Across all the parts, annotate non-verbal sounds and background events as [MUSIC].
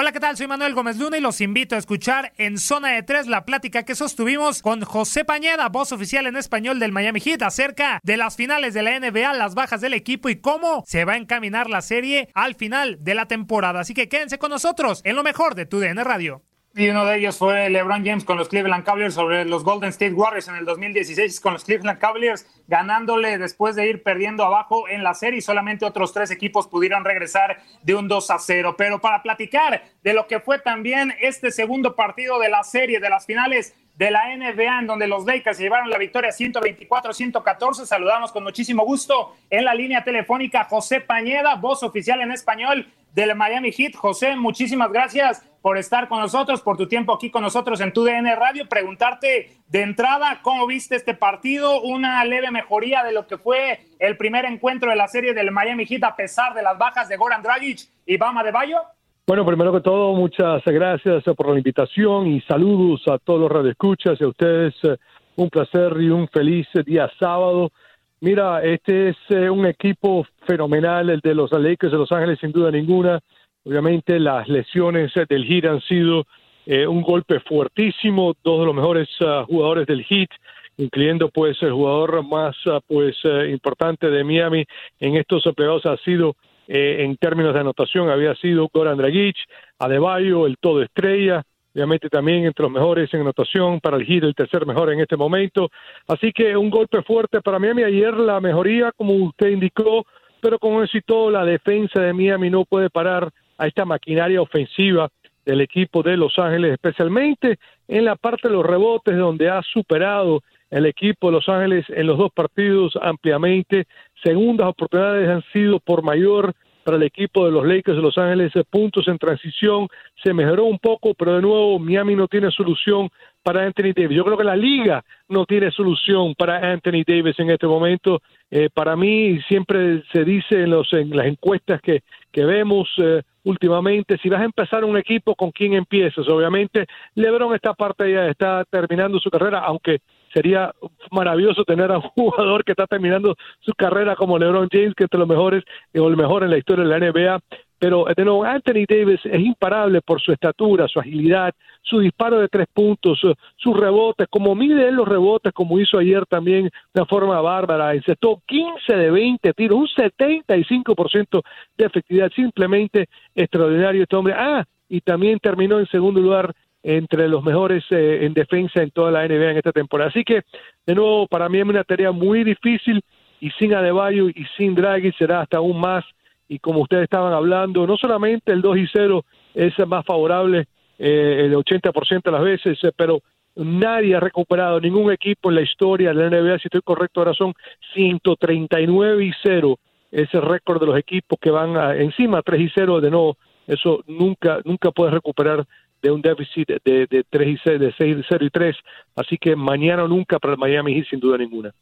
Hola, ¿qué tal? Soy Manuel Gómez Luna y los invito a escuchar en Zona de Tres la plática que sostuvimos con José Pañeda, voz oficial en español del Miami Heat, acerca de las finales de la NBA, las bajas del equipo y cómo se va a encaminar la serie al final de la temporada. Así que quédense con nosotros en lo mejor de tu DN Radio. Y uno de ellos fue LeBron James con los Cleveland Cavaliers sobre los Golden State Warriors en el 2016 con los Cleveland Cavaliers ganándole después de ir perdiendo abajo en la serie. Solamente otros tres equipos pudieron regresar de un 2 a 0. Pero para platicar de lo que fue también este segundo partido de la serie de las finales de la NBA en donde los Lakers se llevaron la victoria 124-114. Saludamos con muchísimo gusto en la línea telefónica José Pañeda, voz oficial en español del Miami Heat. José, muchísimas gracias por estar con nosotros, por tu tiempo aquí con nosotros en tu DN Radio. Preguntarte de entrada, ¿cómo viste este partido? Una leve mejoría de lo que fue el primer encuentro de la serie del Miami Heat a pesar de las bajas de Goran Dragic y Bama de Bayo. Bueno, primero que todo, muchas gracias por la invitación y saludos a todos los radioescuchas y a ustedes. Un placer y un feliz día sábado. Mira, este es eh, un equipo fenomenal, el de los Lakers de Los Ángeles, sin duda ninguna. Obviamente las lesiones del Heat han sido eh, un golpe fuertísimo. Dos de los mejores uh, jugadores del Heat, incluyendo pues el jugador más uh, pues uh, importante de Miami en estos playoffs ha sido eh, en términos de anotación había sido Goran Dragic, Adebayo, el todo estrella, obviamente también entre los mejores en anotación para el Heat, el tercer mejor en este momento. Así que un golpe fuerte para Miami. Ayer la mejoría, como usted indicó, pero con éxito la defensa de Miami no puede parar a esta maquinaria ofensiva del equipo de Los Ángeles, especialmente en la parte de los rebotes donde ha superado el equipo de Los Ángeles en los dos partidos ampliamente. Segundas oportunidades han sido por mayor para el equipo de los Lakers de Los Ángeles, puntos en transición, se mejoró un poco, pero de nuevo Miami no tiene solución para Anthony Davis. Yo creo que la liga no tiene solución para Anthony Davis en este momento. Eh, para mí siempre se dice en, los, en las encuestas que, que vemos eh, últimamente, si vas a empezar un equipo, ¿con quién empiezas? Obviamente, LeBron esta parte ya está terminando su carrera, aunque sería maravilloso tener a un [LAUGHS] jugador que está terminando su carrera como LeBron James, que es de los mejores o el mejor en la historia de la NBA. pero de nuevo Anthony Davis es imparable por su estatura, su agilidad, su disparo de tres puntos, sus rebotes, como mide él los rebotes, como hizo ayer también de una forma bárbara, encestó 15 de 20 tiros, un 75% de efectividad, simplemente extraordinario este hombre. Ah, y también terminó en segundo lugar entre los mejores eh, en defensa en toda la NBA en esta temporada. Así que, de nuevo, para mí es una tarea muy difícil y sin Adebayo y sin Draghi será hasta aún más. Y como ustedes estaban hablando, no solamente el 2 y 0 es más favorable eh, el 80% de las veces, eh, pero nadie ha recuperado, ningún equipo en la historia de la NBA, si estoy correcto, ahora son 139 y 0 ese récord de los equipos que van encima 3 y 0 de nuevo eso nunca nunca puedes recuperar de un déficit de, de 3 y 6, de 6, 0 y 3. Así que mañana o nunca para el Miami Heat, sin duda ninguna.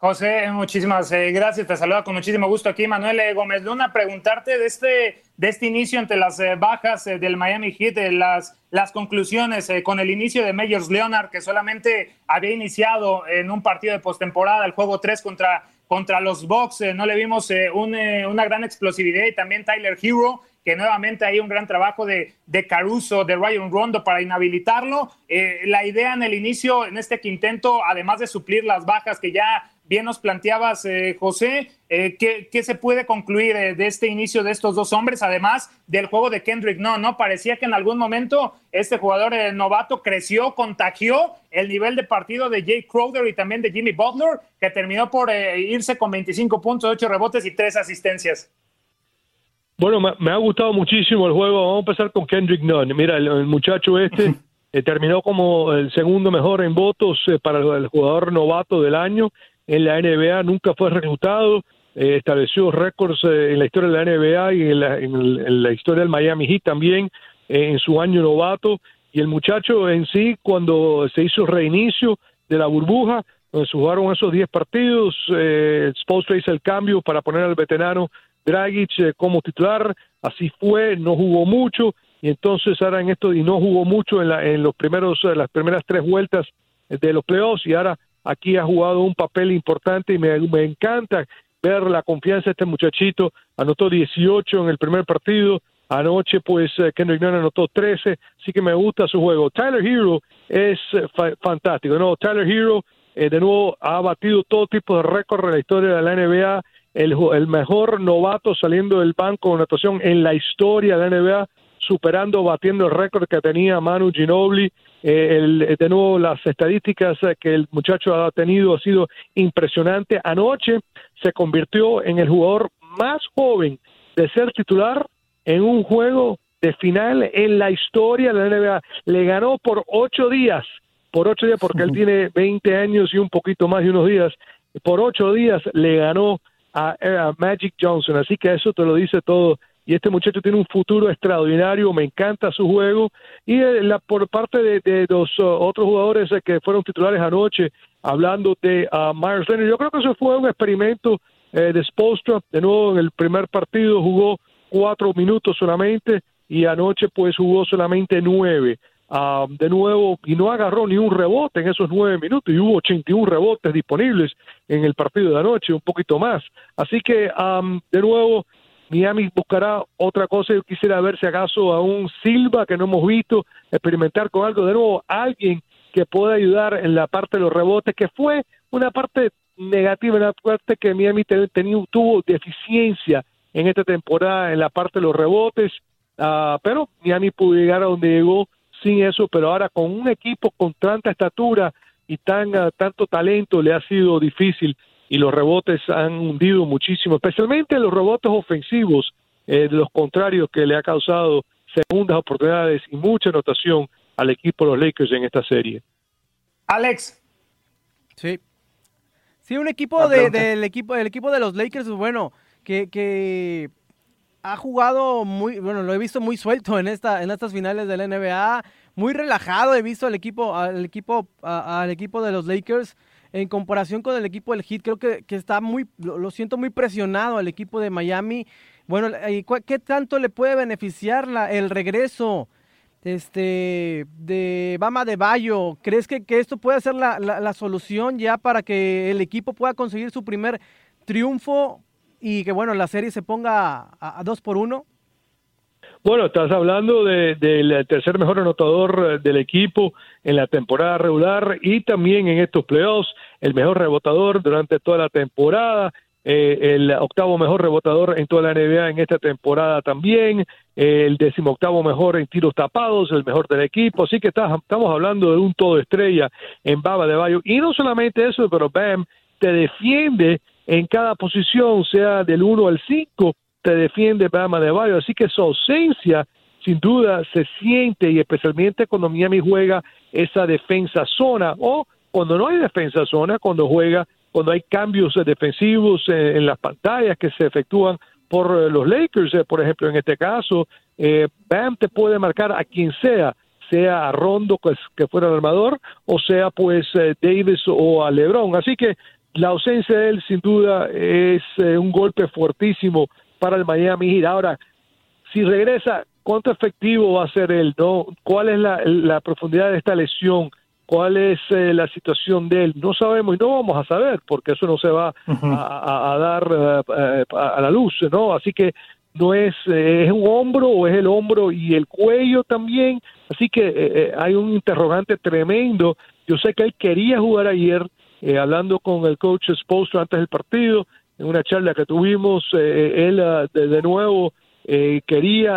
José, muchísimas eh, gracias. Te saluda con muchísimo gusto aquí Manuel eh, Gómez Luna. Preguntarte de este, de este inicio entre las eh, bajas del Miami Heat, las, las conclusiones con el inicio de Meyers Leonard, que solamente había iniciado en un partido de postemporada el juego 3 contra, contra los Bucks. no le vimos una gran explosividad y también Tyler Hero que nuevamente hay un gran trabajo de, Caruso, de Ryan Rondo para inhabilitarlo. Eh, la idea en el inicio, en este quinteto, además de suplir las bajas que ya bien nos planteabas, eh, José, eh, ¿qué, se puede concluir de este inicio de estos dos hombres, además del juego de Kendrick? No, no, parecía que en algún momento este jugador novato creció, contagió el nivel de partido de Jay Crowder y también de Jimmy Butler, que terminó por irse con 25 puntos, 8 rebotes y 3 asistencias. Bueno, me, ha gustado muchísimo el juego. Vamos a empezar con Kendrick Nunn. Mira, el, muchacho este eh, terminó como el segundo mejor en votos eh, para el, jugador novato del año en la NBA. Nunca fue reclutado. Eh, estableció récords en la historia de la NBA y en la, historia del Miami Heat también en su año novato. Y el muchacho en sí, cuando se hizo reinicio de la burbuja, donde se jugaron esos 10 partidos, eh, Spolstra hizo el cambio para poner al veterano Dragic eh, como titular, así fue, no jugó mucho y entonces ahora en esto y no jugó mucho en, la, en los primeros eh, las primeras tres vueltas de los playoffs y ahora aquí ha jugado un papel importante y me, encanta ver la confianza de este muchachito, anotó 18 en el primer partido, anoche pues eh, Kendrick Nunn anotó 13, así que me gusta su juego. Tyler Hero es fantástico, no, Tyler Hero de nuevo ha batido todo tipo de récords en la historia de la NBA, el, mejor novato saliendo del banco de natación en la historia de la NBA, superando, batiendo el récord que tenía Manu Ginobili. Eh, de nuevo, las estadísticas que el muchacho ha tenido ha sido impresionante. Anoche se convirtió en el jugador más joven de ser titular en un juego de final en la historia de la NBA. Le ganó por ocho días, por ocho días, porque él [LAUGHS] tiene 20 años y un poquito más de unos días. Por ocho días le ganó a, Magic Johnson. Así que eso te lo dice todo. Y este muchacho tiene un futuro extraordinario, me encanta su juego. Y eh, la, por parte de, los uh, otros jugadores eh, que fueron titulares anoche, hablando de uh, Myers Leonard, yo creo que eso fue un experimento eh, de Spolstra. De nuevo, en el primer partido jugó cuatro minutos solamente y anoche pues jugó solamente nueve. Ah, de nuevo y no agarró ni un rebote en esos nueve minutos y hubo 81 rebotes disponibles en el partido de anoche, un poquito más. Así que, de nuevo, Miami buscará otra cosa. Yo quisiera ver si acaso a un Silva que no hemos visto experimentar con algo. De nuevo, alguien que pueda ayudar en la parte de los rebotes, que fue una parte negativa, una parte que Miami tenía, tuvo deficiencia en esta temporada en la parte de los rebotes. Uh, pero Miami pudo llegar a donde llegó sin eso, pero ahora con un equipo con tanta estatura y tan ah, tanto talento le ha sido difícil y los rebotes han hundido muchísimo, especialmente los rebotes ofensivos eh, de los contrarios que le ha causado segundas oportunidades y mucha anotación al equipo de los Lakers en esta serie. Alex. Sí. Sí, un equipo de, del equipo, el equipo de los Lakers, bueno, que, que ha jugado muy, bueno, lo he visto muy suelto en esta, en estas finales de la NBA, muy relajado he visto al equipo, al equipo, al equipo de los Lakers en comparación con el equipo del Heat, creo que, está muy, lo, siento muy presionado al equipo de Miami. Bueno, ¿qué tanto le puede beneficiar la, el regreso este, de Bama de Bayo? ¿Crees que, esto puede ser la, solución ya para que el equipo pueda conseguir su primer triunfo y que bueno, la serie se ponga a, dos por uno? Bueno, estás hablando del tercer mejor anotador eh, del equipo en la temporada regular y también en estos playoffs, el mejor rebotador durante toda la temporada, eh, el octavo mejor rebotador en toda la NBA en esta temporada también, el decimoctavo mejor en tiros tapados, el mejor del equipo, así que estamos hablando de un todo estrella en Baba de Bayo. Y no solamente eso, pero Bam te defiende en cada posición, sea del 1 al 5, te defiende Bama de Bayo, así que su ausencia sin duda se siente y especialmente cuando Miami juega esa defensa zona o cuando no hay defensa zona, cuando juega, cuando hay cambios defensivos en, las pantallas que se efectúan por eh, los Lakers, eh, por ejemplo, en este caso, eh, Bam te puede marcar a quien sea, sea a Rondo que, que fuera el armador o sea pues Davis o a LeBron. Así que la ausencia de él sin duda es un golpe fuertísimo para el Miami Heat. Ahora, si regresa, ¿cuánto efectivo va a ser él? ¿no? ¿Cuál es la, profundidad de esta lesión? ¿Cuál es eh, la situación de él? No sabemos y no vamos a saber porque eso no se va a, dar eh, a la luz, ¿no? Así que no es, eh, es un hombro o es el hombro y el cuello también. Así que hay un interrogante tremendo. Yo sé que él quería jugar ayer, hablando con el coach Spoelstra antes del partido, en una charla que tuvimos, eh, él ah, de, nuevo eh, quería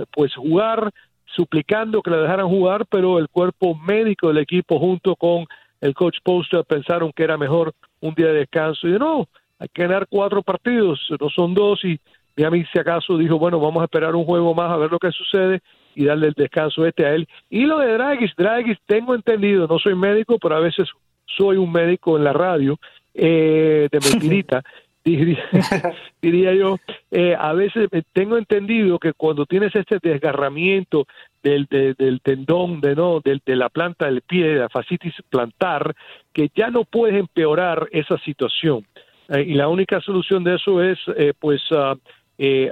ah, pues jugar, suplicando que le dejaran jugar, pero el cuerpo médico del equipo junto con el coach Poster pensaron que era mejor un día de descanso y no, hay que ganar cuatro partidos, no son dos y Miami si acaso dijo, bueno, vamos a esperar un juego más a ver lo que sucede y darle el descanso este a él. Y lo de Dragis, Dragis, tengo entendido, no soy médico, pero a veces soy un médico en la radio, eh, de mentirita, [LAUGHS] [LAUGHS] diría, yo, eh, a veces tengo entendido que cuando tienes este desgarramiento del, del tendón de no de, la planta del pie, de la fascitis plantar, que ya no puedes empeorar esa situación. Eh, y la única solución de eso es, eh, pues, ah,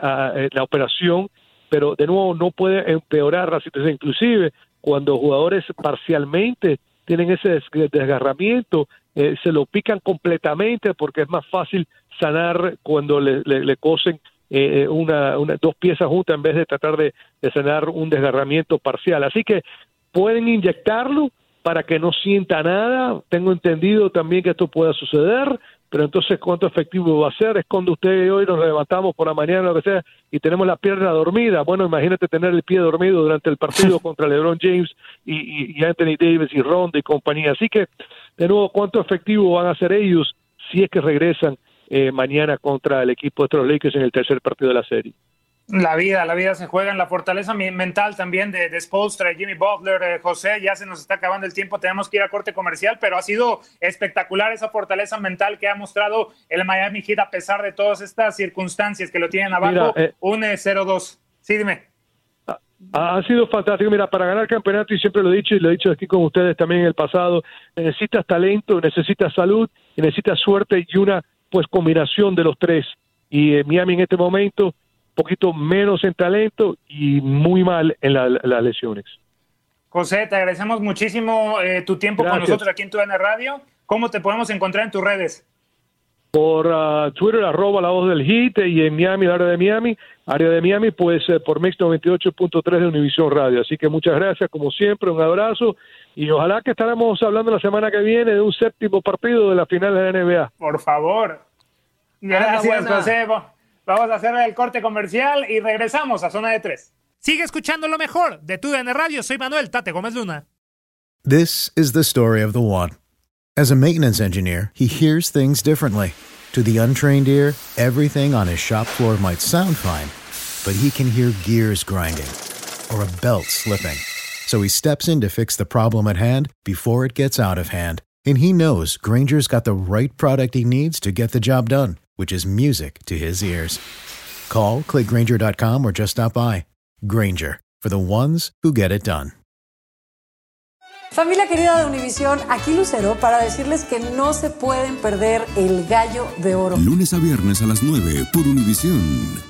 ah, la operación, pero de nuevo no puede empeorar la situación. Inclusive, cuando jugadores parcialmente tienen ese desgarramiento, se lo pican completamente porque es más fácil sanar cuando le, le, cosen eh, eh, una, una, dos piezas juntas en vez de tratar de, sanar un desgarramiento parcial. Así que pueden inyectarlo para que no sienta nada. Tengo entendido también que esto pueda suceder, pero entonces cuánto efectivo va a ser es cuando usted y hoy nos levantamos por la mañana lo que sea y tenemos la pierna dormida. Bueno, imagínate tener el pie dormido durante el partido [LAUGHS] contra LeBron James y, y, Anthony Davis y Ronda y compañía. Así que, de nuevo, cuánto efectivo van a ser ellos si es que regresan eh, mañana contra el equipo de los Lakers en el tercer partido de la serie. La vida, la vida se juega en la fortaleza mental también de, de Spolstra, Jimmy Butler, eh, José, ya se nos está acabando el tiempo, tenemos que ir a corte comercial, pero ha sido espectacular esa fortaleza mental que ha mostrado el Miami Heat a pesar de todas estas circunstancias que lo tienen abajo, eh, un 0-2. Sí, dime. Ha, sido fantástico. Mira, para ganar campeonato, y siempre lo he dicho y lo he dicho aquí con ustedes también en el pasado, necesitas talento, necesitas salud, necesitas suerte y una pues combinación de los tres. Y eh, Miami en este momento, poquito menos en talento y muy mal en las lesiones. José, te agradecemos muchísimo eh, tu tiempo con nosotros aquí en Tu Radio. ¿Cómo te podemos encontrar en tus redes? Por uh, Twitter, arroba la voz del hit, y en Miami, el área de Miami, área de Miami, pues eh, por Mix 98.3 de Univisión Radio. Así que muchas gracias, como siempre, un abrazo y ojalá que estaremos hablando la semana que viene de un séptimo partido de la final de la NBA. Por favor. Gracias, José. Vamos a hacer el corte comercial y regresamos a Zona de Tres. Sigue escuchando lo mejor de tu DN Radio. Soy Manuel Tate Gómez Luna. This is the story of the one. As a maintenance engineer, he hears things differently. To the untrained ear, everything on his shop floor might sound fine, but he can hear gears grinding or a belt slipping. So he steps in to fix the problem at hand before it gets out of hand. And he knows Granger's got the right product he needs to get the job done, which is music to his ears. Call, clickgranger.com, or just stop by. Granger, for the ones who get it done. Familia querida de Univisión, aquí Lucero para decirles que no se pueden perder el gallo de oro. Lunes a viernes a las 9 por Univisión.